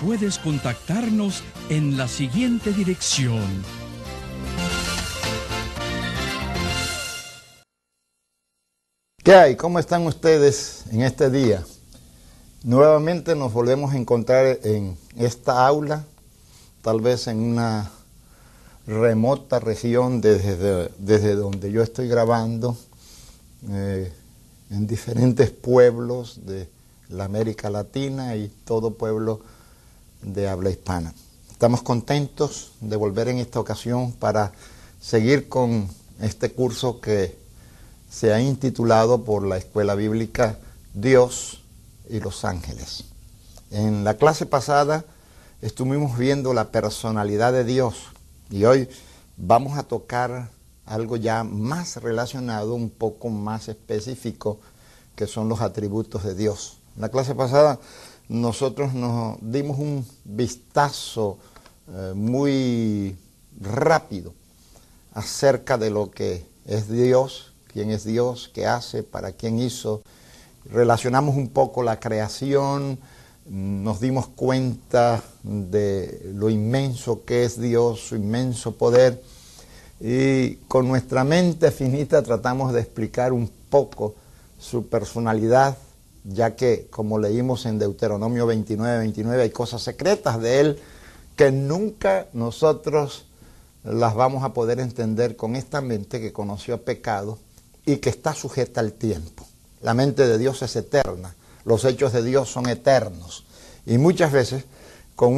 puedes contactarnos en la siguiente dirección. ¿Qué hay? ¿Cómo están ustedes en este día? Nuevamente nos volvemos a encontrar en esta aula, tal vez en una remota región desde, desde donde yo estoy grabando, eh, en diferentes pueblos de la América Latina y todo pueblo de habla hispana. Estamos contentos de volver en esta ocasión para seguir con este curso que se ha intitulado por la Escuela Bíblica Dios y los Ángeles. En la clase pasada estuvimos viendo la personalidad de Dios y hoy vamos a tocar algo ya más relacionado, un poco más específico, que son los atributos de Dios. En la clase pasada nosotros nos dimos un vistazo eh, muy rápido acerca de lo que es Dios, quién es Dios, qué hace, para quién hizo. Relacionamos un poco la creación, nos dimos cuenta de lo inmenso que es Dios, su inmenso poder, y con nuestra mente finita tratamos de explicar un poco su personalidad, ya que, como leímos en Deuteronomio 29, 29, hay cosas secretas de Él que nunca nosotros las vamos a poder entender con esta mente que conoció pecado y que está sujeta al tiempo. La mente de Dios es eterna, los hechos de Dios son eternos. Y muchas veces con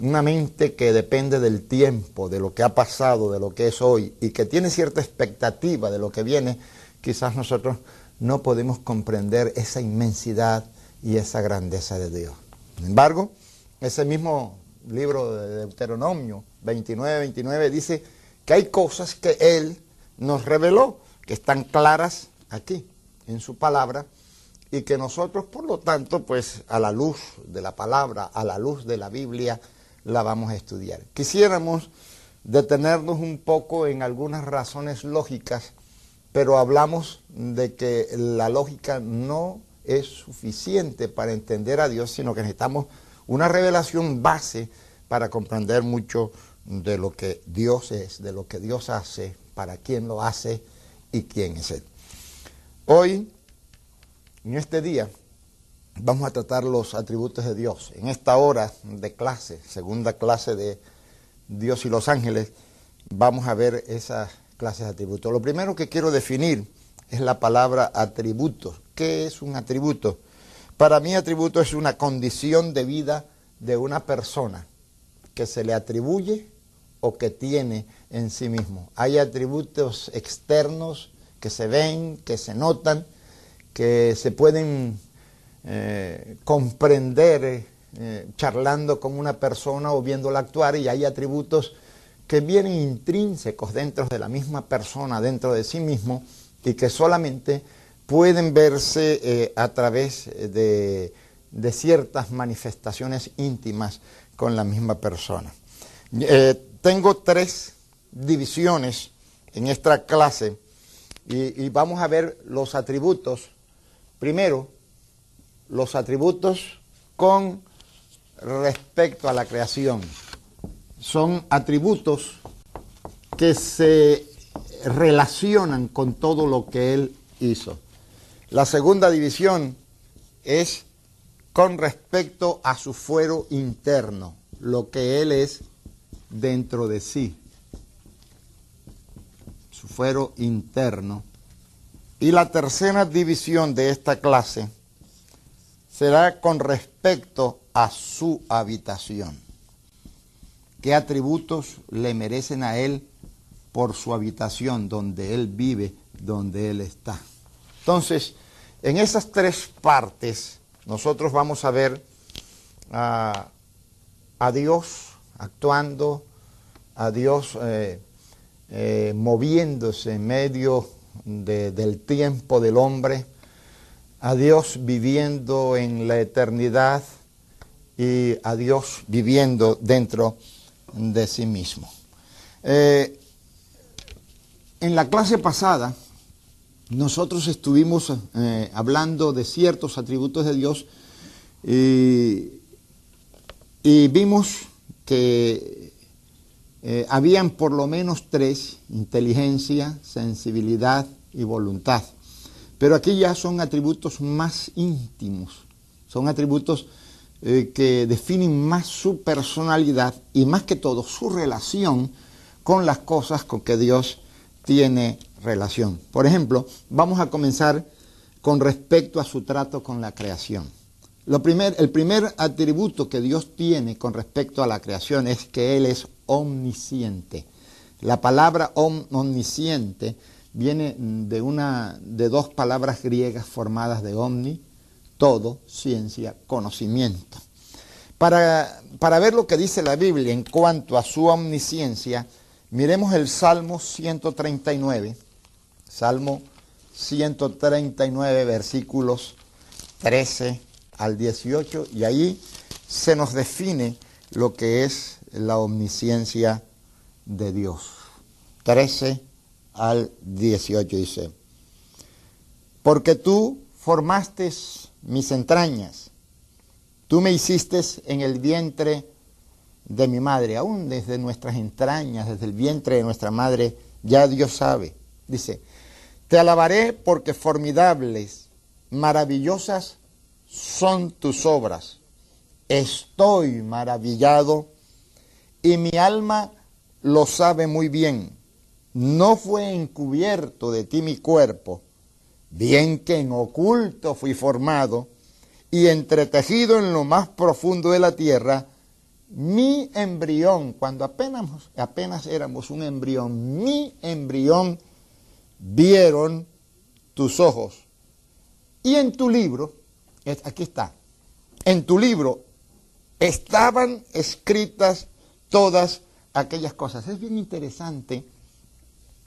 una mente que depende del tiempo, de lo que ha pasado, de lo que es hoy, y que tiene cierta expectativa de lo que viene, quizás nosotros no podemos comprender esa inmensidad y esa grandeza de Dios. Sin embargo, ese mismo libro de Deuteronomio 29, 29 dice que hay cosas que Él nos reveló, que están claras aquí, en su palabra, y que nosotros, por lo tanto, pues a la luz de la palabra, a la luz de la Biblia, la vamos a estudiar. Quisiéramos detenernos un poco en algunas razones lógicas pero hablamos de que la lógica no es suficiente para entender a Dios, sino que necesitamos una revelación base para comprender mucho de lo que Dios es, de lo que Dios hace, para quién lo hace y quién es Él. Hoy, en este día, vamos a tratar los atributos de Dios. En esta hora de clase, segunda clase de Dios y los ángeles, vamos a ver esas clases de atributos. Lo primero que quiero definir es la palabra atributo. ¿Qué es un atributo? Para mí atributo es una condición de vida de una persona que se le atribuye o que tiene en sí mismo. Hay atributos externos que se ven, que se notan, que se pueden eh, comprender eh, charlando con una persona o viéndola actuar y hay atributos que vienen intrínsecos dentro de la misma persona, dentro de sí mismo, y que solamente pueden verse eh, a través de, ciertas manifestaciones íntimas con la misma persona. Eh, tengo tres divisiones en esta clase y vamos a ver los atributos. Primero, los atributos con respecto a la creación son atributos que se relacionan con todo lo que Él hizo. La segunda división es con respecto a su fuero interno, lo que Él es dentro de sí, su fuero interno. Y la tercera división de esta clase será con respecto a su habitación. Qué atributos le merecen a Él por su habitación, donde Él vive, donde Él está. Entonces, en esas tres partes, nosotros vamos a ver a, Dios actuando, a Dios eh, eh, moviéndose en medio del tiempo del hombre, a Dios viviendo en la eternidad y a Dios viviendo dentro de sí mismo. Eh, en la clase pasada nosotros estuvimos eh, hablando de ciertos atributos de Dios y, vimos que eh, habían por lo menos tres, inteligencia, sensibilidad y voluntad. Pero aquí ya son atributos más íntimos, son atributos eh, que definen más su personalidad y más que todo su relación con las cosas con que Dios tiene relación. Por ejemplo, vamos a comenzar con respecto a su trato con la creación. Lo primer, el primer atributo que Dios tiene con respecto a la creación es que Él es omnisciente. La palabra omnisciente viene de, una, de dos palabras griegas formadas de omni, todo, ciencia, conocimiento. Para, para ver lo que dice la Biblia en cuanto a su omnisciencia, miremos el Salmo 139, Salmo 139, versículos 13 al 18, y ahí se nos define lo que es la omnisciencia de Dios. 13 al 18 dice, porque tú formaste mis entrañas, tú me hiciste en el vientre de mi madre, aún desde nuestras entrañas, desde el vientre de nuestra madre, ya Dios sabe. Dice, te alabaré porque formidables, maravillosas son tus obras. Estoy maravillado y mi alma lo sabe muy bien no fue encubierto de ti mi cuerpo, bien que en oculto fui formado y entretejido en lo más profundo de la tierra, mi embrión, cuando apenas, apenas éramos un embrión, mi embrión vieron tus ojos. Y en tu libro, aquí está, en tu libro estaban escritas todas aquellas cosas. Es bien interesante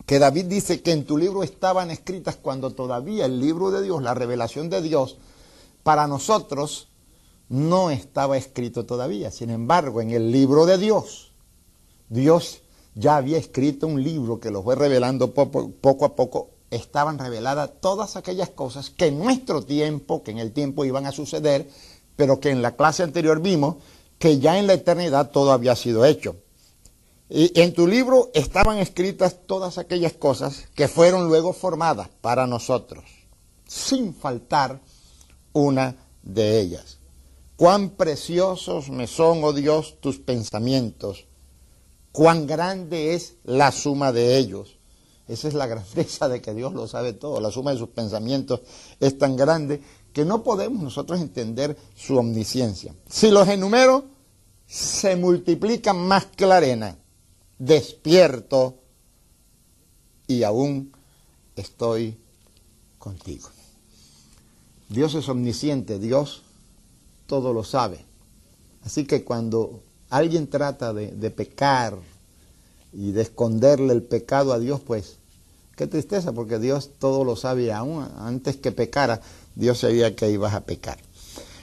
que David dice que en tu libro estaban escritas cuando todavía el libro de Dios, la revelación de Dios, para nosotros no estaba escrito todavía. Sin embargo, en el libro de Dios, Dios ya había escrito un libro que lo fue revelando poco, poco a poco. Estaban reveladas todas aquellas cosas que en nuestro tiempo, que en el tiempo iban a suceder, pero que en la clase anterior vimos que ya en la eternidad todo había sido hecho. Y en tu libro estaban escritas todas aquellas cosas que fueron luego formadas para nosotros, sin faltar una de ellas. Cuán preciosos me son, oh Dios, tus pensamientos, cuán grande es la suma de ellos. Esa es la grandeza de que Dios lo sabe todo. La suma de sus pensamientos es tan grande que no podemos nosotros entender su omnisciencia. Si los enumero, se multiplican más que la arena despierto y aún estoy contigo. Dios es omnisciente, Dios todo lo sabe. Así que cuando alguien trata de, pecar y de esconderle el pecado a Dios, pues qué tristeza, porque Dios todo lo sabe aún antes que pecara, Dios sabía que ibas a pecar.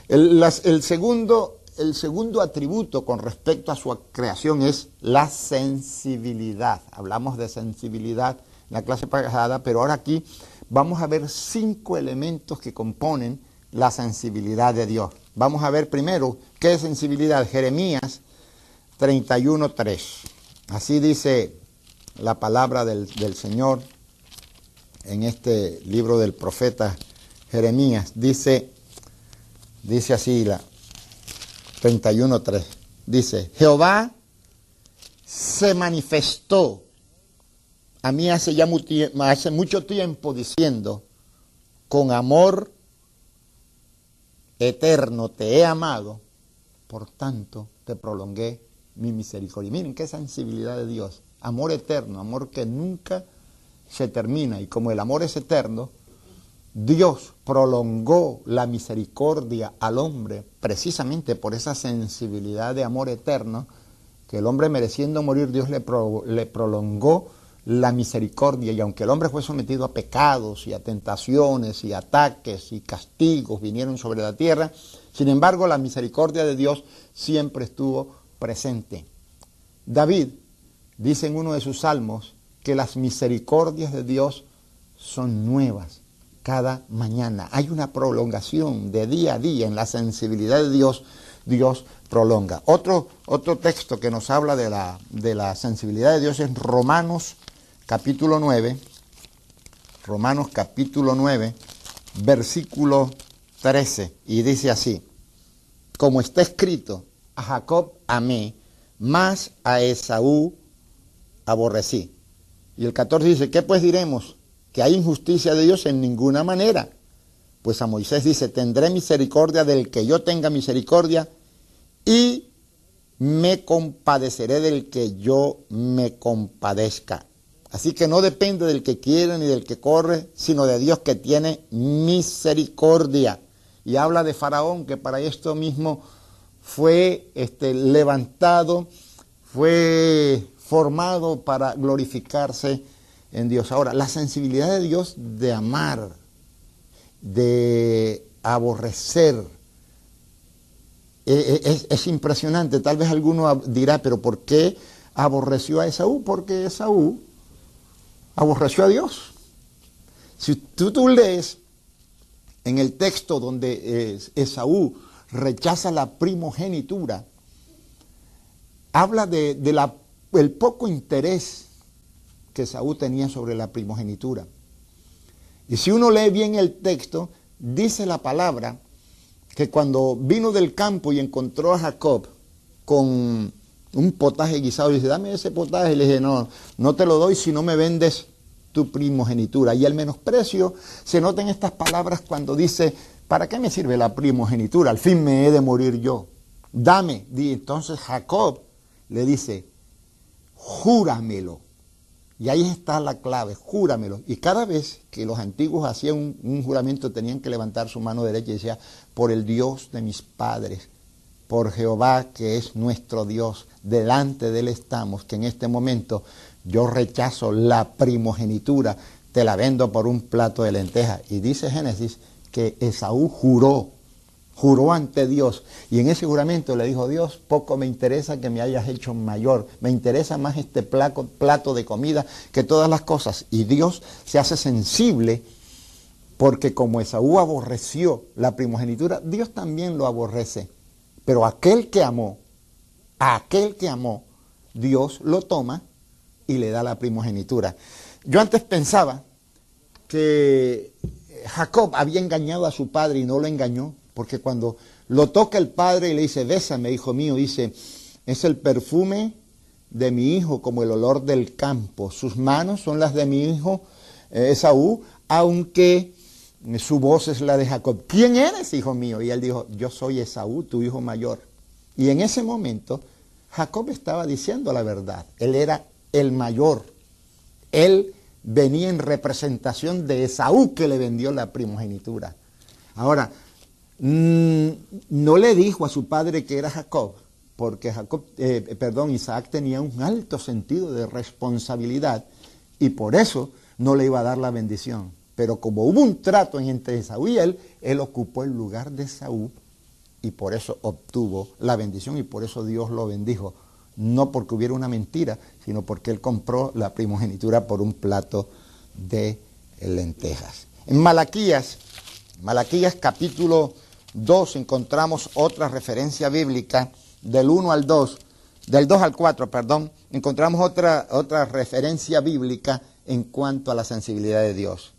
El, el segundo el segundo atributo con respecto a su creación es la sensibilidad. Hablamos de sensibilidad en la clase pasada, pero ahora aquí vamos a ver cinco elementos que componen la sensibilidad de Dios. Vamos a ver primero qué es sensibilidad. Jeremías 31.3. Así dice la palabra del, del Señor en este libro del profeta Jeremías. Dice, dice así la, 31.3. Dice, Jehová se manifestó a mí hace ya mucho tiempo diciendo, con amor eterno te he amado, por tanto te prolongué mi misericordia. Miren qué sensibilidad de Dios. Amor eterno, amor que nunca se termina. Y como el amor es eterno, Dios prolongó la misericordia al hombre precisamente por esa sensibilidad de amor eterno, que el hombre mereciendo morir, Dios le, prolongó la misericordia. Y aunque el hombre fue sometido a pecados y a tentaciones y ataques y castigos vinieron sobre la tierra, sin embargo la misericordia de Dios siempre estuvo presente. David dice en uno de sus salmos que las misericordias de Dios son nuevas cada mañana. Hay una prolongación de día a día en la sensibilidad de Dios. Dios prolonga. Otro, otro texto que nos habla de la, de la sensibilidad de Dios es Romanos capítulo 9. Romanos capítulo 9, versículo 13. Y dice así, como está escrito, a Jacob amé, más a Esaú aborrecí. Y el 14 dice, ¿qué pues diremos? ¿Que hay injusticia de Dios? En ninguna manera. Pues a Moisés dice, tendré misericordia del que yo tenga misericordia y me compadeceré del que yo me compadezca. Así que no depende del que quiere ni del que corre, sino de Dios que tiene misericordia. Y habla de Faraón, que para esto mismo fue este, levantado, fue formado para glorificarse en Dios. Ahora, la sensibilidad de Dios de amar, de aborrecer, e, e, es, es, impresionante. Tal vez alguno dirá, pero ¿por qué aborreció a Esaú? Porque Esaú aborreció a Dios. Si tú, tú lees en el texto donde eh, Esaú rechaza la primogenitura, habla de, el poco interés que Esaú tenía sobre la primogenitura. Y si uno lee bien el texto, dice la palabra que cuando vino del campo y encontró a Jacob con un potaje guisado, dice, dame ese potaje. Y le dije, no, no te lo doy si no me vendes tu primogenitura. Y el menosprecio se nota en estas palabras cuando dice, ¿para qué me sirve la primogenitura? Al fin me he de morir yo. Dame. Y entonces Jacob le dice, júramelo. Y ahí está la clave, júramelo. Y cada vez que los antiguos hacían un, un, juramento tenían que levantar su mano derecha y decía, por el Dios de mis padres, por Jehová que es nuestro Dios, delante de él estamos, que en este momento yo rechazo la primogenitura, te la vendo por un plato de lentejas. Y dice Génesis que Esaú juró, juró ante Dios. Y en ese juramento le dijo, Dios, poco me interesa que me hayas hecho mayor, me interesa más este plato, de comida que todas las cosas. Y Dios se hace sensible porque como Esaú aborreció la primogenitura, Dios también lo aborrece. Pero aquel que amó, aquel que amó, Dios lo toma y le da la primogenitura. Yo antes pensaba que Jacob había engañado a su padre y no lo engañó, porque cuando lo toca el padre y le dice, bésame, hijo mío, dice, es el perfume de mi hijo como el olor del campo. Sus manos son las de mi hijo eh, Esaú, aunque su voz es la de Jacob. ¿Quién eres, hijo mío? Y él dijo, yo soy Esaú, tu hijo mayor. Y en ese momento, Jacob estaba diciendo la verdad. Él era el mayor. Él venía en representación de Esaú que le vendió la primogenitura. Ahora, no le dijo a su padre que era Jacob, porque Jacob, eh, perdón, Isaac tenía un alto sentido de responsabilidad y por eso no le iba a dar la bendición. Pero como hubo un trato entre Esaú y él, él ocupó el lugar de Esaú y por eso obtuvo la bendición y por eso Dios lo bendijo no porque hubiera una mentira, sino porque él compró la primogenitura por un plato de lentejas. En Malaquías, Malaquías capítulo 2 encontramos otra referencia bíblica del 1 al 2, del 2 al 4, perdón, encontramos otra, otra referencia bíblica en cuanto a la sensibilidad de Dios.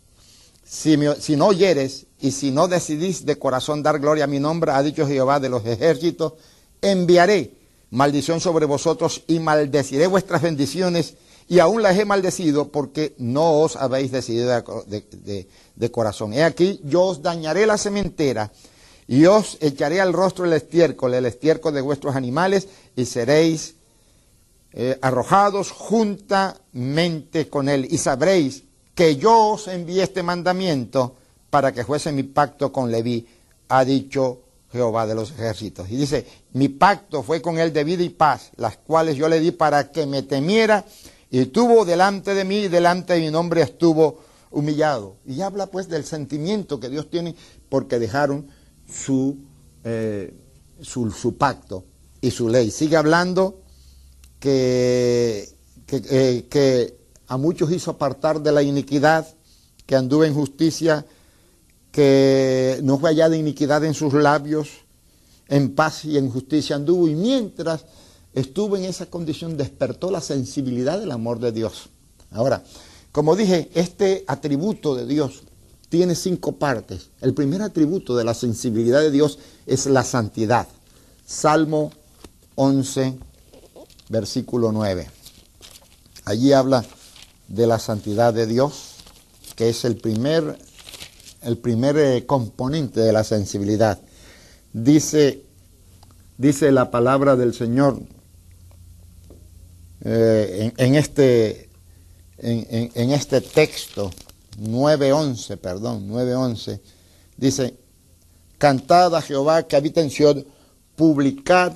Si, no oyeres y si no decidís de corazón dar gloria a mi nombre, ha dicho Jehová de los ejércitos, enviaré maldición sobre vosotros y maldeciré vuestras bendiciones y aún las he maldecido porque no os habéis decidido de, corazón. He aquí, yo os dañaré la sementera y os echaré al rostro el estiércol, el estiércol de vuestros animales y seréis eh, arrojados juntamente con él. Y sabréis que yo os envié este mandamiento para que fuese mi pacto con Leví, ha dicho Jehová de los ejércitos. Y dice, mi pacto fue con él de vida y paz, las cuales yo le di para que me temiera, y estuvo delante de mí, y delante de mi nombre estuvo humillado. Y habla pues del sentimiento que Dios tiene porque dejaron su, eh, su, pacto y su ley. Sigue hablando que, eh, que, a muchos hizo apartar de la iniquidad, que anduvo en justicia, que no fue hallada iniquidad en sus labios, en paz y en justicia anduvo, y mientras estuvo en esa condición despertó la sensibilidad del amor de Dios. Ahora, como dije, este atributo de Dios tiene cinco partes. El primer atributo de la sensibilidad de Dios es la santidad. Salmo 11, versículo 9. Allí habla de la santidad de Dios, que es el primer, el primer eh, componente de la sensibilidad. Dice, dice la palabra del Señor eh, en, este, en, en este texto 9.11, perdón, 9.11, dice, cantad a Jehová que habita en Sion, publicad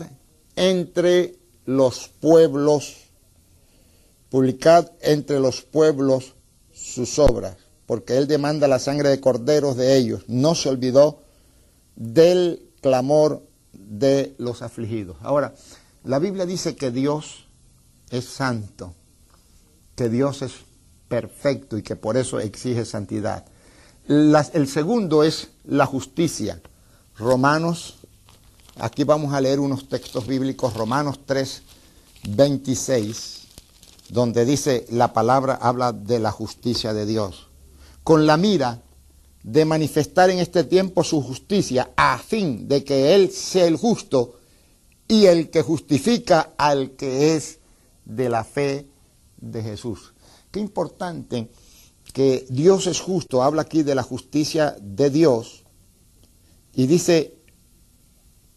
entre los pueblos, publicad entre los pueblos sus obras, porque él demanda la sangre de corderos de ellos, no se olvidó del clamor de los afligidos. Ahora, la Biblia dice que Dios es santo, que Dios es perfecto y que por eso exige santidad. el segundo es la justicia. Romanos, aquí vamos a leer unos textos bíblicos, Romanos 3, 26, donde dice la palabra habla de la justicia de Dios. Con la mira de manifestar en este tiempo su justicia, a fin de que Él sea el justo y el que justifica al que es de la fe de Jesús. Qué importante que Dios es justo, habla aquí de la justicia de Dios y dice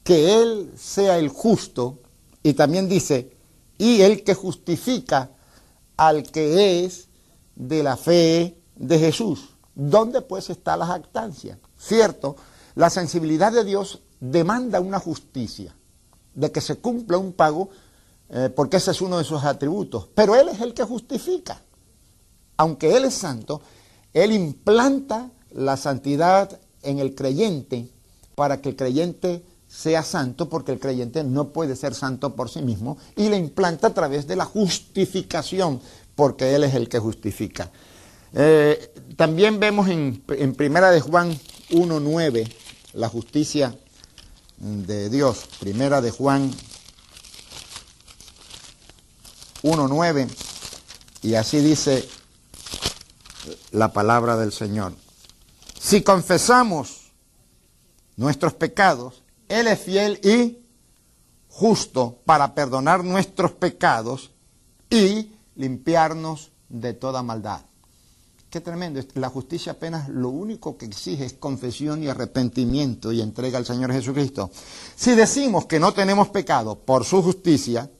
que Él sea el justo y también dice, y el que justifica al que es de la fe de Jesús. ¿Dónde pues está la jactancia? Cierto, la sensibilidad de Dios demanda una justicia, de que se cumpla un pago, eh, porque ese es uno de sus atributos, pero Él es el que justifica aunque Él es santo, Él implanta la santidad en el creyente para que el creyente sea santo, porque el creyente no puede ser santo por sí mismo, y le implanta a través de la justificación, porque Él es el que justifica. Eh, también vemos en, en Primera de Juan 1.9 la justicia de Dios. Primera de Juan 1.9, y así dice la palabra del Señor. Si confesamos nuestros pecados, Él es fiel y justo para perdonar nuestros pecados y limpiarnos de toda maldad. Qué tremendo. La justicia apenas lo único que exige es confesión y arrepentimiento y entrega al Señor Jesucristo. Si decimos que no tenemos pecado por su justicia,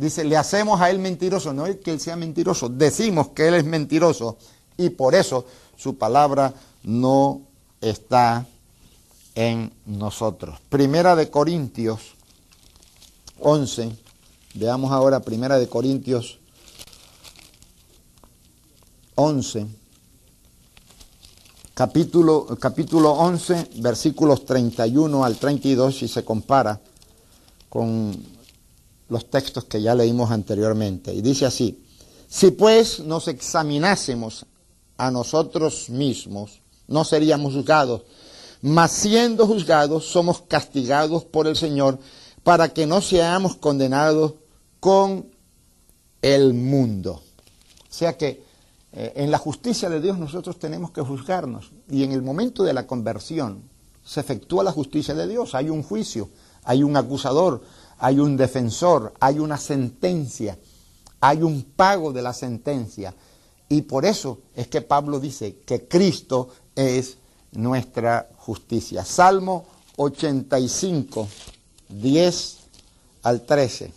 dice, le hacemos a Él mentiroso. No es que Él sea mentiroso, decimos que Él es mentiroso y por eso su palabra no está en nosotros. Primera de Corintios 11, veamos ahora Primera de Corintios 11, capítulo, capítulo 11, versículos 31 al 32, si se compara con los textos que ya leímos anteriormente. Y dice así, si pues nos examinásemos a nosotros mismos, no seríamos juzgados. Mas siendo juzgados, somos castigados por el Señor para que no seamos condenados con el mundo. O sea que eh, en la justicia de Dios nosotros tenemos que juzgarnos. Y en el momento de la conversión se efectúa la justicia de Dios. Hay un juicio, hay un acusador, hay un defensor, hay una sentencia, hay un pago de la sentencia. Y por eso es que Pablo dice que Cristo es nuestra justicia. Salmo 85, 10 al 13.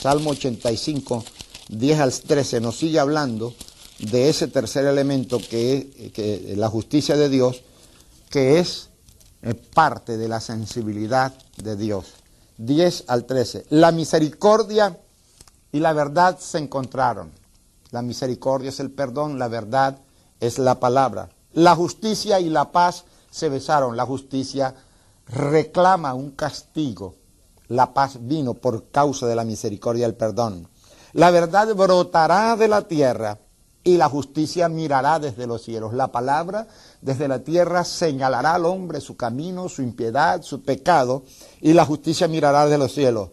Salmo 85, 10 al 13, nos sigue hablando de ese tercer elemento que es la justicia de Dios, que es parte de la sensibilidad de Dios. 10 al 13. La misericordia y la verdad se encontraron. La misericordia es el perdón, la verdad es la palabra. La justicia y la paz se besaron. La justicia reclama un castigo. La paz vino por causa de la misericordia y el perdón. La verdad brotará de la tierra y la justicia mirará desde los cielos. La palabra desde la tierra señalará al hombre su camino, su impiedad, su pecado, y la justicia mirará desde los cielos.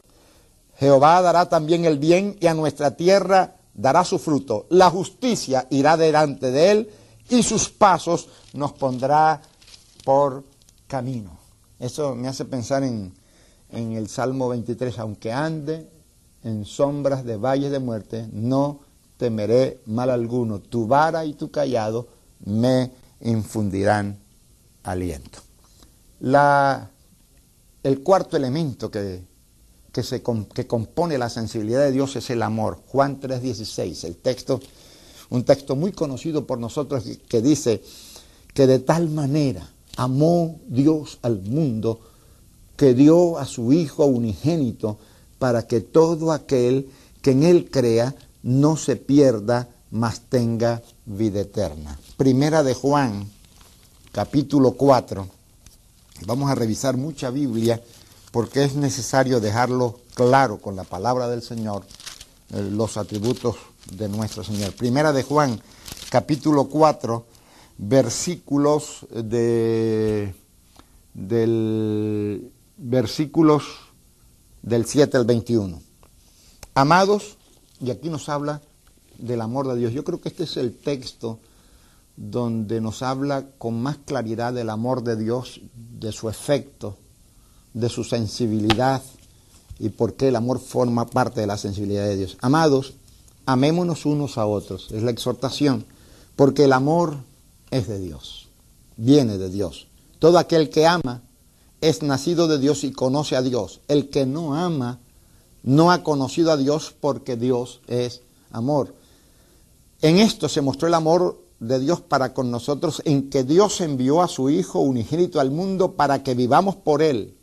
Jehová dará también el bien y a nuestra tierra dará su fruto. La justicia irá delante de él y sus pasos nos pondrá por camino. Eso me hace pensar en, en el Salmo 23, aunque ande en sombras de valles de muerte, no temeré mal alguno, tu vara y tu callado me infundirán aliento. La, el cuarto elemento que, que, se, que compone la sensibilidad de Dios es el amor. Juan 3:16, el texto, un texto muy conocido por nosotros que dice que de tal manera amó Dios al mundo que dio a su Hijo unigénito para que todo aquel que en Él crea no se pierda, mas tenga vida eterna. Primera de Juan, capítulo 4. Vamos a revisar mucha Biblia porque es necesario dejarlo claro con la palabra del Señor, eh, los atributos de nuestro Señor. Primera de Juan, capítulo 4, versículos de del versículos del 7 al 21. Amados, y aquí nos habla del amor de Dios. Yo creo que este es el texto donde nos habla con más claridad del amor de Dios, de su efecto, de su sensibilidad y por qué el amor forma parte de la sensibilidad de Dios. Amados, amémonos unos a otros, es la exhortación, porque el amor es de Dios, viene de Dios. Todo aquel que ama es nacido de Dios y conoce a Dios. El que no ama no ha conocido a Dios porque Dios es amor. En esto se mostró el amor de Dios para con nosotros, en que Dios envió a su Hijo unigénito al mundo para que vivamos por Él.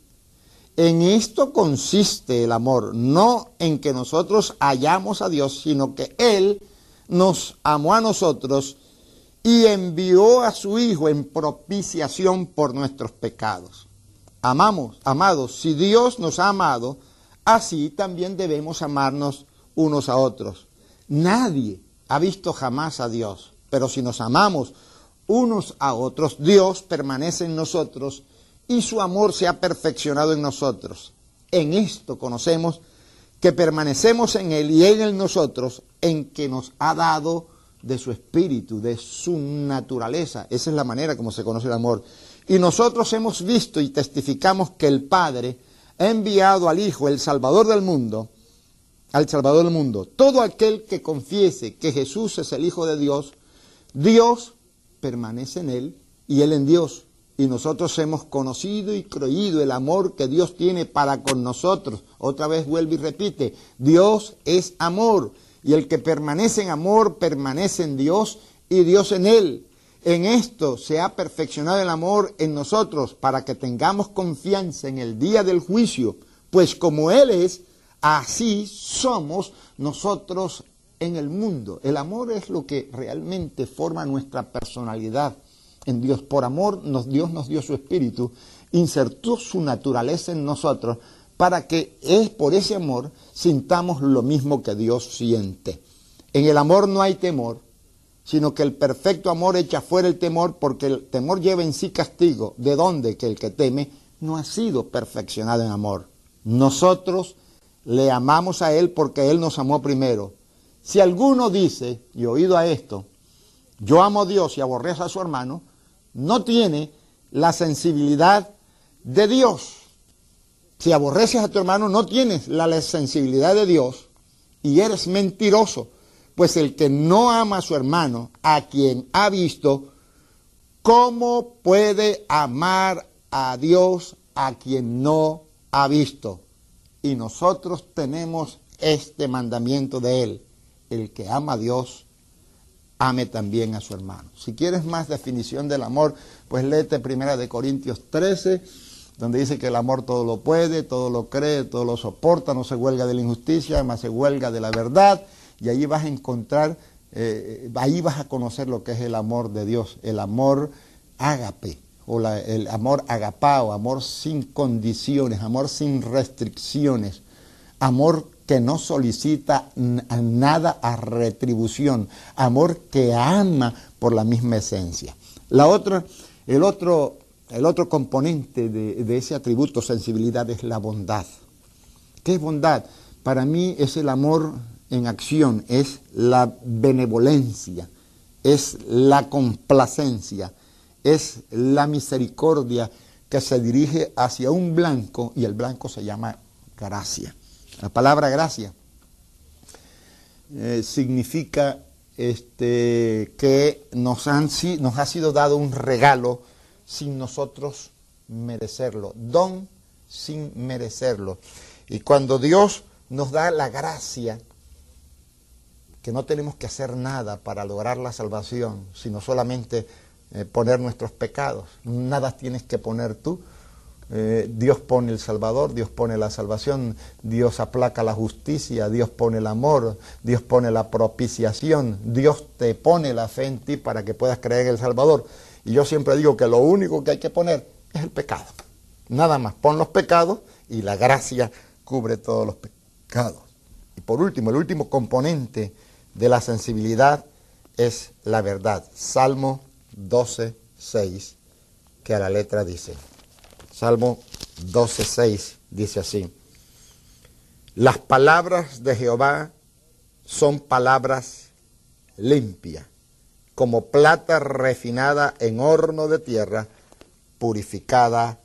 En esto consiste el amor, no en que nosotros hallamos a Dios, sino que Él nos amó a nosotros y envió a su Hijo en propiciación por nuestros pecados. Amamos, amados, si Dios nos ha amado, así también debemos amarnos unos a otros. Nadie ha visto jamás a Dios, pero si nos amamos unos a otros, Dios permanece en nosotros y su amor se ha perfeccionado en nosotros. En esto conocemos que permanecemos en Él y en Él nosotros, en que nos ha dado de su espíritu, de su naturaleza. Esa es la manera como se conoce el amor. Y nosotros hemos visto y testificamos que el Padre ha enviado al Hijo, el Salvador del mundo, al Salvador del mundo. Todo aquel que confiese que Jesús es el Hijo de Dios, Dios permanece en él y él en Dios. Y nosotros hemos conocido y creído el amor que Dios tiene para con nosotros. Otra vez vuelve y repite, Dios es amor. Y el que permanece en amor permanece en Dios y Dios en él. En esto se ha perfeccionado el amor en nosotros para que tengamos confianza en el día del juicio, pues como Él es, así somos nosotros en el mundo. El amor es lo que realmente forma nuestra personalidad en Dios. Por amor Dios nos dio su espíritu, insertó su naturaleza en nosotros para que es por ese amor sintamos lo mismo que Dios siente. En el amor no hay temor, sino que el perfecto amor echa fuera el temor, porque el temor lleva en sí castigo, de donde que el que teme no ha sido perfeccionado en amor. Nosotros le amamos a Él porque Él nos amó primero. Si alguno dice, y oído a esto, yo amo a Dios y aborrezco a su hermano, no tiene la sensibilidad de Dios. Si aborreces a tu hermano, no tienes la sensibilidad de Dios y eres mentiroso pues el que no ama a su hermano, a quien ha visto, ¿cómo puede amar a Dios a quien no ha visto? Y nosotros tenemos este mandamiento de Él, el que ama a Dios, ame también a su hermano. Si quieres más definición del amor, pues léete primera de Corintios 13, donde dice que el amor todo lo puede, todo lo cree, todo lo soporta, no se huelga de la injusticia, más se huelga de la verdad, y ahí vas a encontrar, eh, ahí vas a conocer lo que es el amor de Dios, el amor ágape, o el amor agapao, amor sin condiciones, amor sin restricciones, amor que no solicita nada a retribución, amor que ama por la misma esencia. La otra, el, otro, el otro componente de, de ese atributo, sensibilidad, es la bondad. ¿Qué es bondad? Para mí es el amor en acción, es la benevolencia, es la complacencia, es la misericordia que se dirige hacia un blanco y el blanco se llama gracia. La palabra gracia eh, significa este, que nos, han, nos ha sido dado un regalo sin nosotros merecerlo, don sin merecerlo. Y cuando Dios nos da la gracia, que no tenemos que hacer nada para lograr la salvación, sino solamente eh, poner nuestros pecados, nada tienes que poner tú, eh, Dios pone el Salvador, Dios pone la salvación, Dios aplaca la justicia, Dios pone el amor, Dios pone la propiciación, Dios te pone la fe en ti para que puedas creer en el Salvador. Y yo siempre digo que lo único que hay que poner es el pecado. Nada más, pon los pecados y la gracia cubre todos los pecados. Y por último, el último componente de la sensibilidad es la verdad. Salmo 12, 6, que a la letra dice. Salmo 12.6 dice así. Las palabras de Jehová son palabras limpias, como plata refinada en horno de tierra, purificada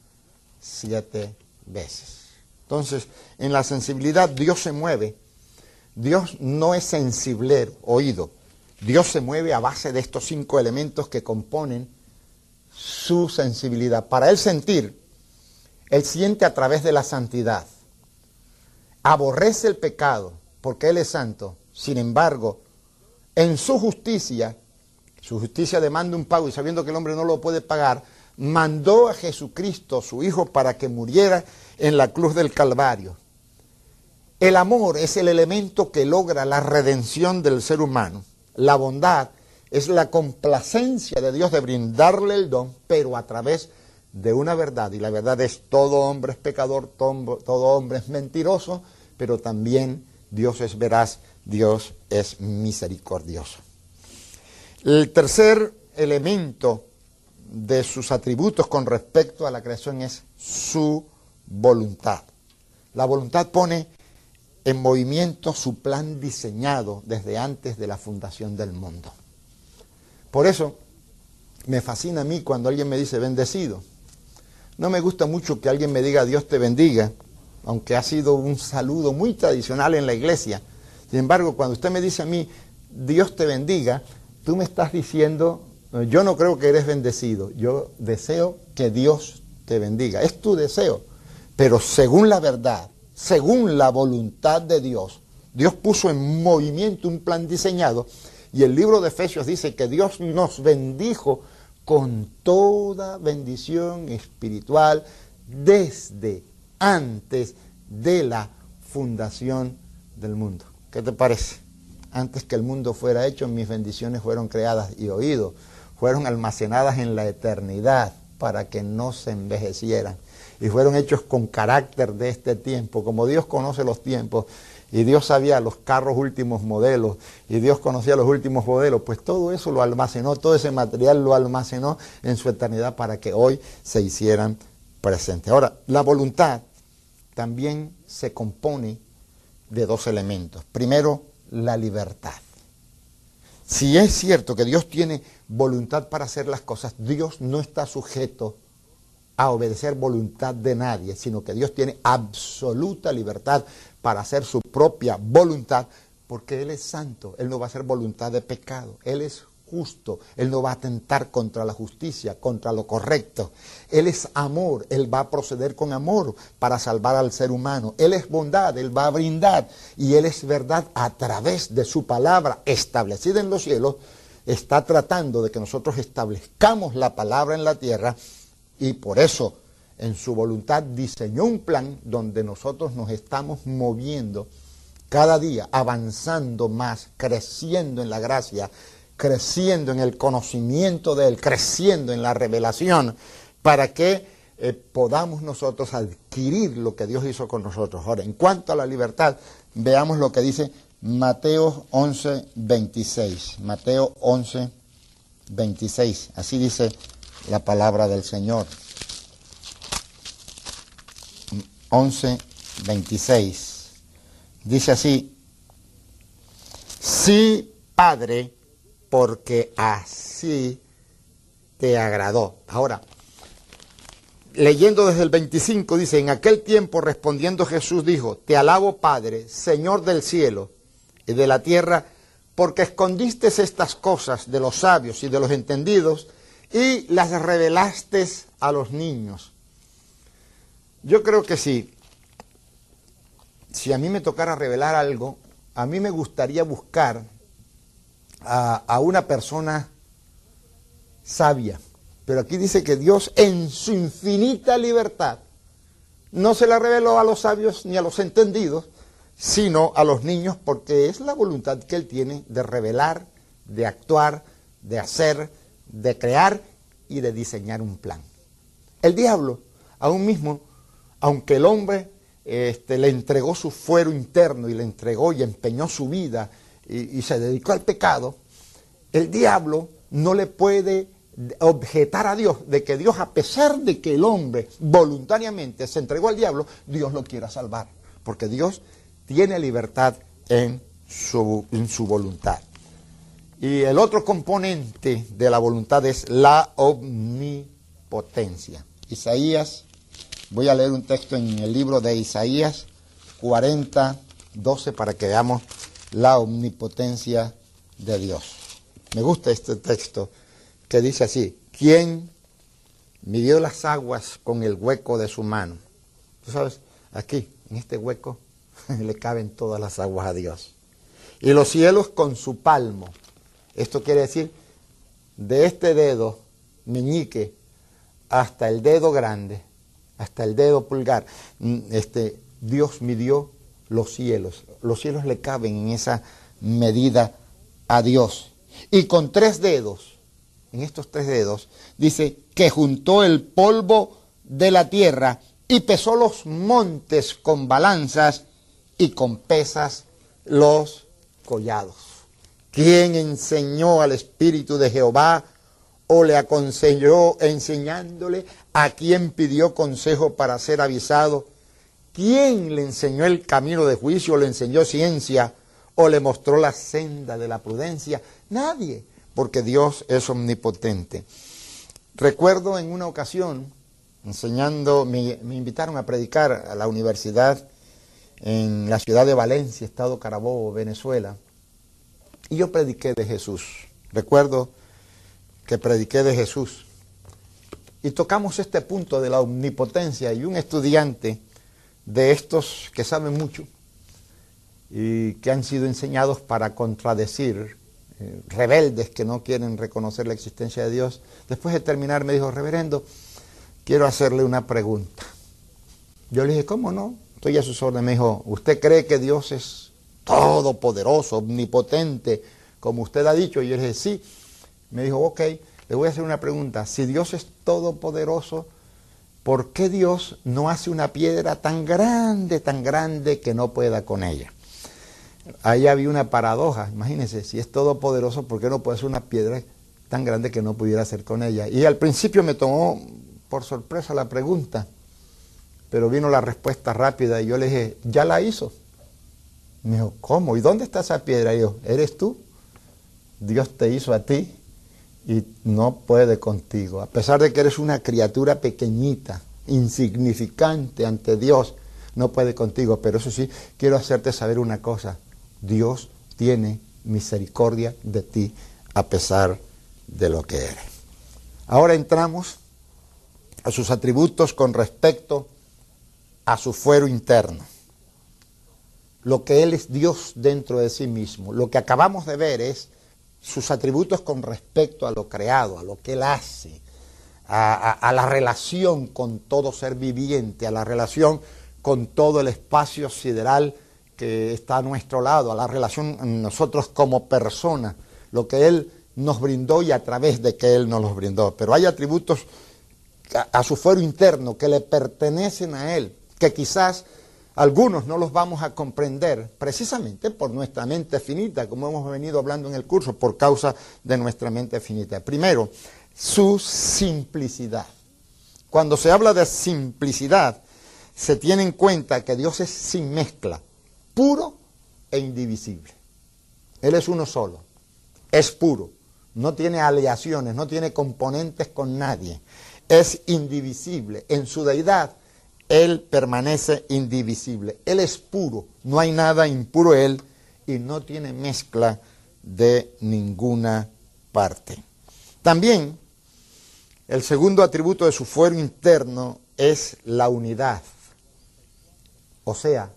siete veces. Entonces, en la sensibilidad Dios se mueve. Dios no es sensible, oído. Dios se mueve a base de estos cinco elementos que componen su sensibilidad. Para él sentir, él siente a través de la santidad. Aborrece el pecado porque Él es santo. Sin embargo, en su justicia, su justicia demanda un pago y sabiendo que el hombre no lo puede pagar, mandó a Jesucristo, su Hijo, para que muriera en la cruz del Calvario. El amor es el elemento que logra la redención del ser humano. La bondad es la complacencia de Dios de brindarle el don, pero a través de una verdad, y la verdad es todo hombre es pecador, todo, hombre es mentiroso, pero también Dios es veraz, Dios es misericordioso. El tercer elemento de sus atributos con respecto a la creación es su voluntad. La voluntad pone en movimiento su plan diseñado desde antes de la fundación del mundo. Por eso me fascina a mí cuando alguien me dice bendecido. No me gusta mucho que alguien me diga Dios te bendiga, aunque ha sido un saludo muy tradicional en la iglesia. Sin embargo, cuando usted me dice a mí Dios te bendiga, tú me estás diciendo, yo no creo que eres bendecido, yo deseo que Dios te bendiga. Es tu deseo, pero según la verdad, según la voluntad de Dios, Dios puso en movimiento un plan diseñado y el libro de Efesios dice que Dios nos bendijo con toda bendición espiritual desde antes de la fundación del mundo. ¿Qué te parece? Antes que el mundo fuera hecho, mis bendiciones fueron creadas y oídos, fueron almacenadas en la eternidad para que no se envejecieran y fueron hechos con carácter de este tiempo. Como Dios conoce los tiempos, y Dios sabía los carros últimos modelos y Dios conocía los últimos modelos, pues todo eso lo almacenó, todo ese material lo almacenó en su eternidad para que hoy se hicieran presentes. Ahora, la voluntad también se compone de dos elementos. Primero, la libertad. Si es cierto que Dios tiene voluntad para hacer las cosas, Dios no está sujeto obedecer voluntad de nadie, sino que Dios tiene absoluta libertad para hacer su propia voluntad, porque Él es santo, Él no va a hacer voluntad de pecado, Él es justo, Él no va a atentar contra la justicia, contra lo correcto. Él es amor, Él va a proceder con amor para salvar al ser humano. Él es bondad, Él va a brindar y Él es verdad a través de su palabra establecida en los cielos. Está tratando de que nosotros establezcamos la palabra en la tierra y por eso en su voluntad diseñó un plan donde nosotros nos estamos moviendo cada día, avanzando más, creciendo en la gracia, creciendo en el conocimiento de Él, creciendo en la revelación, para que eh, podamos nosotros adquirir lo que Dios hizo con nosotros. Ahora, en cuanto a la libertad, veamos lo que dice Mateo 11, 26. Mateo 11, 26. Así dice la palabra del Señor. 11, 26. Dice así, sí, Padre, porque así te agradó. Ahora, leyendo desde el 25, dice, en aquel tiempo respondiendo Jesús dijo, te alabo Padre, Señor del cielo y de la tierra, porque escondiste estas cosas de los sabios y de los entendidos y las revelaste a los niños. Yo creo que sí. Si a mí me tocara revelar algo, a mí me gustaría buscar a, a una persona sabia. Pero aquí dice que Dios en su infinita libertad no se la reveló a los sabios ni a los entendidos, sino a los niños, porque es la voluntad que Él tiene de revelar, de actuar, de hacer, de crear y de diseñar un plan. El diablo, aún mismo, aunque el hombre este, le entregó su fuero interno y le entregó y empeñó su vida y, y se dedicó al pecado, el diablo no le puede objetar a Dios de que Dios, a pesar de que el hombre voluntariamente se entregó al diablo, Dios lo quiera salvar, porque Dios tiene libertad en su, en su voluntad. Y el otro componente de la voluntad es la omnipotencia. Isaías, voy a leer un texto en el libro de Isaías 40, 12 para que veamos la omnipotencia de Dios. Me gusta este texto que dice así, ¿quién midió las aguas con el hueco de su mano? Tú sabes, aquí, en este hueco, le caben todas las aguas a Dios. Y los cielos con su palmo. Esto quiere decir, de este dedo meñique hasta el dedo grande, hasta el dedo pulgar, este, Dios midió los cielos. Los cielos le caben en esa medida a Dios. Y con tres dedos, en estos tres dedos, dice que juntó el polvo de la tierra y pesó los montes con balanzas y con pesas los collados. ¿Quién enseñó al Espíritu de Jehová o le aconsejó enseñándole? ¿A quién pidió consejo para ser avisado? ¿Quién le enseñó el camino de juicio le enseñó ciencia o le mostró la senda de la prudencia? Nadie, porque Dios es omnipotente. Recuerdo en una ocasión, enseñando, me, me invitaron a predicar a la universidad en la ciudad de Valencia, Estado Carabobo, Venezuela. Y yo prediqué de Jesús. Recuerdo que prediqué de Jesús. Y tocamos este punto de la omnipotencia y un estudiante de estos que saben mucho y que han sido enseñados para contradecir, eh, rebeldes que no quieren reconocer la existencia de Dios, después de terminar me dijo, reverendo, quiero hacerle una pregunta. Yo le dije, ¿cómo no? Estoy a sus órdenes. Me dijo, ¿usted cree que Dios es todopoderoso, omnipotente, como usted ha dicho. Y yo le dije, sí. Me dijo, ok, le voy a hacer una pregunta. Si Dios es todopoderoso, ¿por qué Dios no hace una piedra tan grande, tan grande que no pueda con ella? Ahí había una paradoja. Imagínense, si es todopoderoso, ¿por qué no puede hacer una piedra tan grande que no pudiera hacer con ella? Y al principio me tomó por sorpresa la pregunta, pero vino la respuesta rápida y yo le dije, ya la hizo. Me dijo, ¿cómo? ¿Y dónde está esa piedra? Y yo, ¿eres tú? Dios te hizo a ti y no puede contigo. A pesar de que eres una criatura pequeñita, insignificante ante Dios, no puede contigo. Pero eso sí, quiero hacerte saber una cosa. Dios tiene misericordia de ti a pesar de lo que eres. Ahora entramos a sus atributos con respecto a su fuero interno. Lo que Él es Dios dentro de sí mismo. Lo que acabamos de ver es sus atributos con respecto a lo creado, a lo que Él hace, a, la relación con todo ser viviente, a la relación con todo el espacio sideral que está a nuestro lado, a la relación nosotros como personas, lo que Él nos brindó y a través de que Él nos los brindó. Pero hay atributos a, su fuero interno que le pertenecen a Él, que quizás algunos no los vamos a comprender precisamente por nuestra mente finita, como hemos venido hablando en el curso, por causa de nuestra mente finita. Primero, su simplicidad. Cuando se habla de simplicidad, se tiene en cuenta que Dios es sin mezcla, puro e indivisible. Él es uno solo, es puro, no tiene aleaciones, no tiene componentes con nadie, es indivisible. En su deidad, Él permanece indivisible. Él es puro, no hay nada impuro Él y no tiene mezcla de ninguna parte. También el segundo atributo de su fuero interno es la unidad. O sea,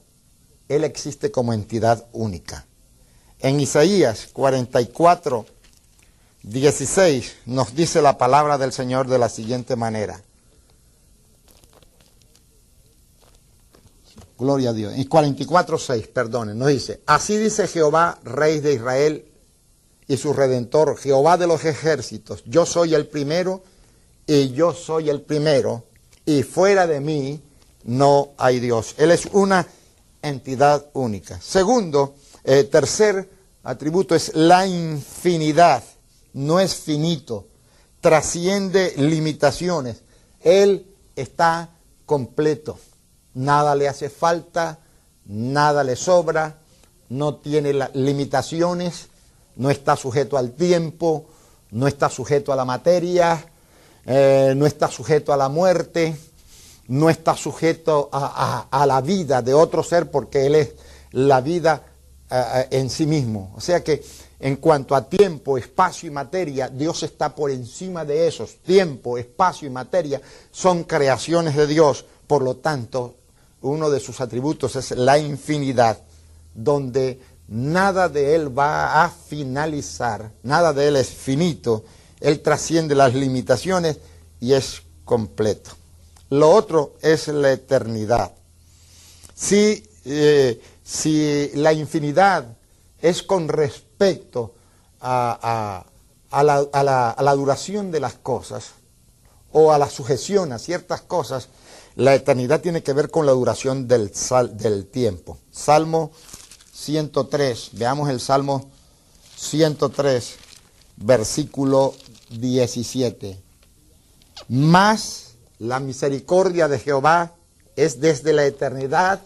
Él existe como entidad única. En Isaías 44, 16 nos dice la palabra del Señor de la siguiente manera. Gloria a Dios. En 44, 6, perdone, nos dice, así dice Jehová, Rey de Israel y su Redentor, Jehová de los ejércitos, yo soy el primero y yo soy el primero, y fuera de mí no hay Dios. Él es una entidad única. Segundo, eh, tercer atributo es la infinidad. No es finito, trasciende limitaciones. Él está completo. Nada le hace falta, nada le sobra, no tiene limitaciones, no está sujeto al tiempo, no está sujeto a la materia, eh, no está sujeto a la muerte, no está sujeto a, la vida de otro ser porque Él es la vida eh, eh, en sí mismo. O sea que en cuanto a tiempo, espacio y materia, Dios está por encima de esos. Tiempo, espacio y materia son creaciones de Dios. Por lo tanto, uno de sus atributos es la infinidad, donde nada de Él va a finalizar, nada de Él es finito él trasciende las limitaciones y es completo. Lo otro es la eternidad. Si, eh, si la infinidad es con respecto a, la, duración de las cosas o a la sujeción a ciertas cosas, la eternidad tiene que ver con la duración del, del tiempo. Salmo 103, veamos el Salmo 103, versículo 17. Más la misericordia de Jehová es desde la eternidad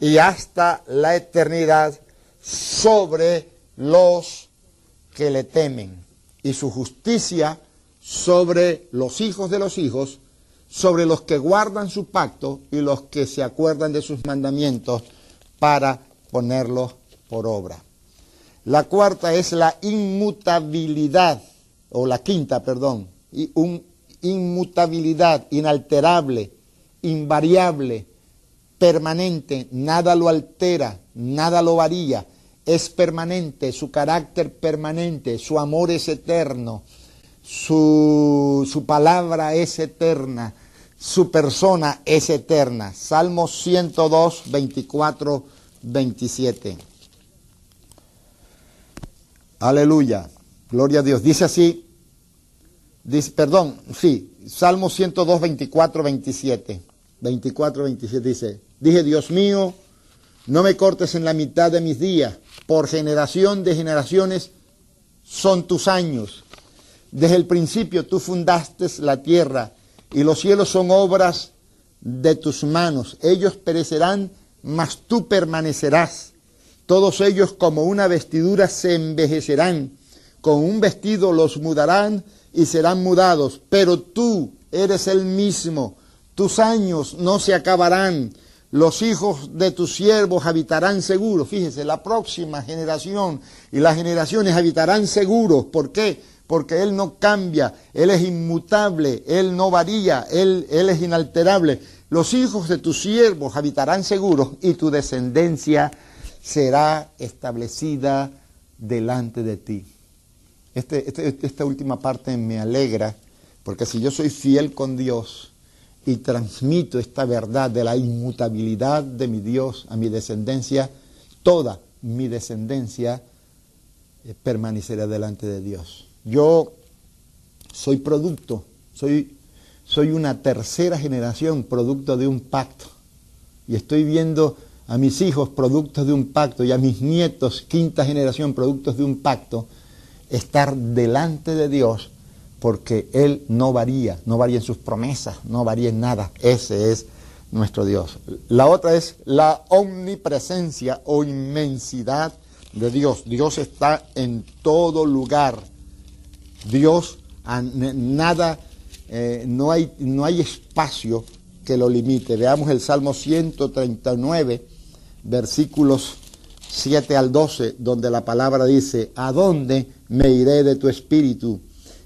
y hasta la eternidad sobre los que le temen y su justicia sobre los hijos de los hijos, sobre los que guardan su pacto y los que se acuerdan de sus mandamientos para ponerlos por obra. La cuarta es la inmutabilidad o la quinta, perdón, y un inmutabilidad, inalterable, invariable, permanente, nada lo altera, nada lo varía, es permanente, su carácter permanente, su amor es eterno, su, su palabra es eterna, su persona es eterna. Salmo 102, 24, 27. Aleluya. Gloria a Dios. Dice así, dice, perdón, sí, Salmo 102, 24, 27. 24, 27 dice, dije, Dios mío, no me cortes en la mitad de mis días, por generación de generaciones son tus años. Desde el principio tú fundaste la tierra y los cielos son obras de tus manos. Ellos perecerán, mas tú permanecerás. Todos ellos como una vestidura se envejecerán con un vestido los mudarán y serán mudados, pero tú eres el mismo, tus años no se acabarán, los hijos de tus siervos habitarán seguros. Fíjese, la próxima generación y las generaciones habitarán seguros. ¿Por qué? Porque Él no cambia, Él es inmutable, Él no varía, Él, es inalterable. Los hijos de tus siervos habitarán seguros y tu descendencia será establecida delante de ti. Este, este, esta última parte me alegra, porque si yo soy fiel con Dios y transmito esta verdad de la inmutabilidad de mi Dios a mi descendencia, toda mi descendencia eh, permanecerá delante de Dios. Yo soy producto, soy, soy una tercera generación producto de un pacto. Y estoy viendo a mis hijos productos de un pacto y a mis nietos, quinta generación, productos de un pacto, estar delante de Dios porque Él no varía, no varía en sus promesas, no varía en nada. Ese es nuestro Dios. La otra es la omnipresencia o inmensidad de Dios. Dios está en todo lugar. Dios, nada, eh, no, hay, no hay espacio que lo limite. Veamos el Salmo 139, versículos 7 al 12, donde la palabra dice, ¿a dónde me iré de tu espíritu?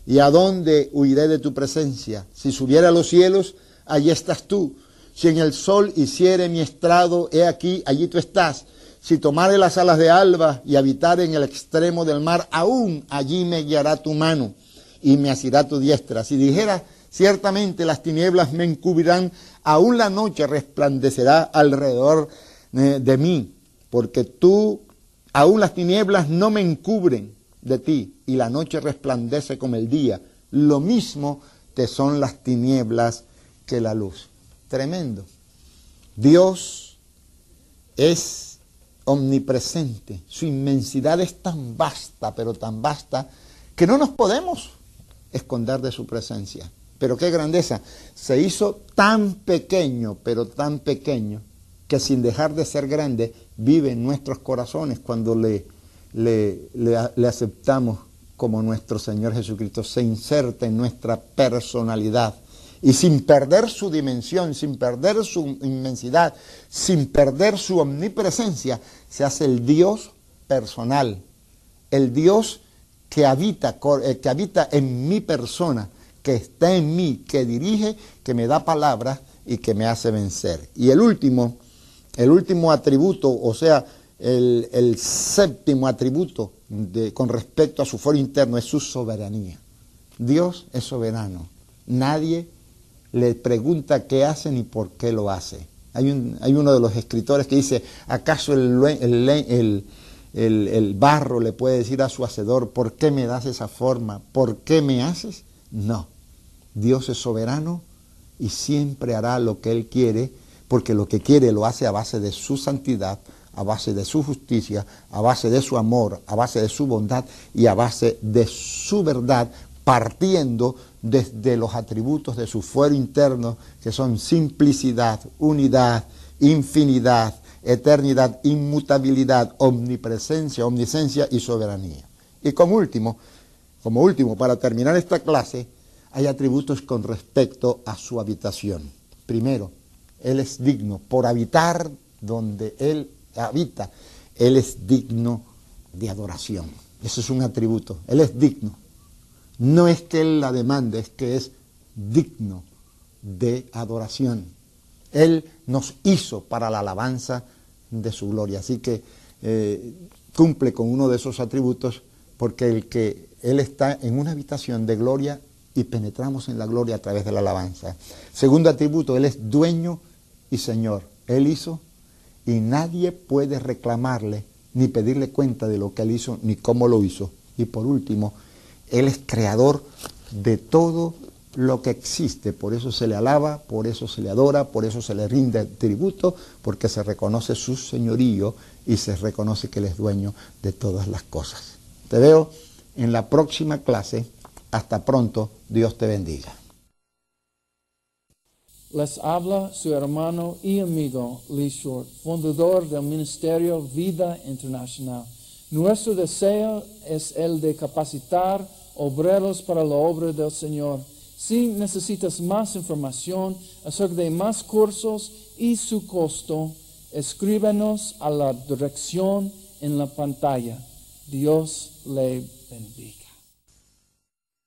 ¿Y a dónde huiré de tu presencia? Si subiera a los cielos, allí estás tú. Si en el sol hiciere mi estrado, he aquí, allí tú estás. Si tomare las alas de alba y habitar en el extremo del mar, aún allí me guiará tu mano y me asirá tu diestra. Si dijera, ciertamente las tinieblas me encubrirán, aún la noche resplandecerá alrededor eh, de mí, porque tú, aún las tinieblas no me encubren de ti y la noche resplandece como el día. Lo mismo te son las tinieblas que la luz. Tremendo. Dios es omnipresente. Su inmensidad es tan vasta, pero tan vasta, que no nos podemos esconder de su presencia. Pero qué grandeza. Se hizo tan pequeño, pero tan pequeño, que sin dejar de ser grande, vive en nuestros corazones cuando le le, aceptamos como nuestro Señor Jesucristo, se inserta en nuestra personalidad y sin perder su dimensión, sin perder su inmensidad, sin perder su omnipresencia, se hace el Dios personal, el Dios que habita, eh, que habita en mi persona, que está en mí, que dirige, que me da palabras y que me hace vencer. Y el último, el último atributo, o sea, el, séptimo atributo con respecto a su foro interno es su soberanía. Dios es soberano. Nadie le pregunta qué hace ni por qué lo hace. Hay, un, hay uno de los escritores que dice, ¿acaso el, el, barro le puede decir a su hacedor, ¿por qué me das esa forma? ¿Por qué me haces? No. Dios es soberano y siempre hará lo que Él quiere, porque lo que quiere lo hace a base de su santidad, a base de su justicia, a base de su amor, a base de su bondad y a base de su verdad, partiendo desde los atributos de su fuero interno, que son simplicidad, unidad, infinidad, eternidad, inmutabilidad, omnipresencia, omnisencia y soberanía. Y como último, como último, para terminar esta clase, hay atributos con respecto a su habitación. Primero, Él es digno por habitar donde Él habita, Él es digno de adoración. Eso es un atributo. Él es digno. No es que Él la demande, es que es digno de adoración. Él nos hizo para la alabanza de su gloria. Así que eh, cumple con uno de esos atributos porque el que Él está en una habitación de gloria y penetramos en la gloria a través de la alabanza. Segundo atributo, Él es dueño y Señor. Él hizo y nadie puede reclamarle ni pedirle cuenta de lo que él hizo ni cómo lo hizo. Y por último, él es creador de todo lo que existe, por eso se le alaba, por eso se le adora, por eso se le rinde tributo, porque se reconoce su señorío y se reconoce que él es dueño de todas las cosas. Te veo en la próxima clase. Hasta pronto. Dios te bendiga. Les habla su hermano y amigo Lee Short, fundador del Ministerio Vida Internacional. Nuestro deseo es el de capacitar obreros para la obra del Señor. Si necesitas más información acerca de más cursos y su costo, escríbanos a la dirección en la pantalla. Dios le bendiga.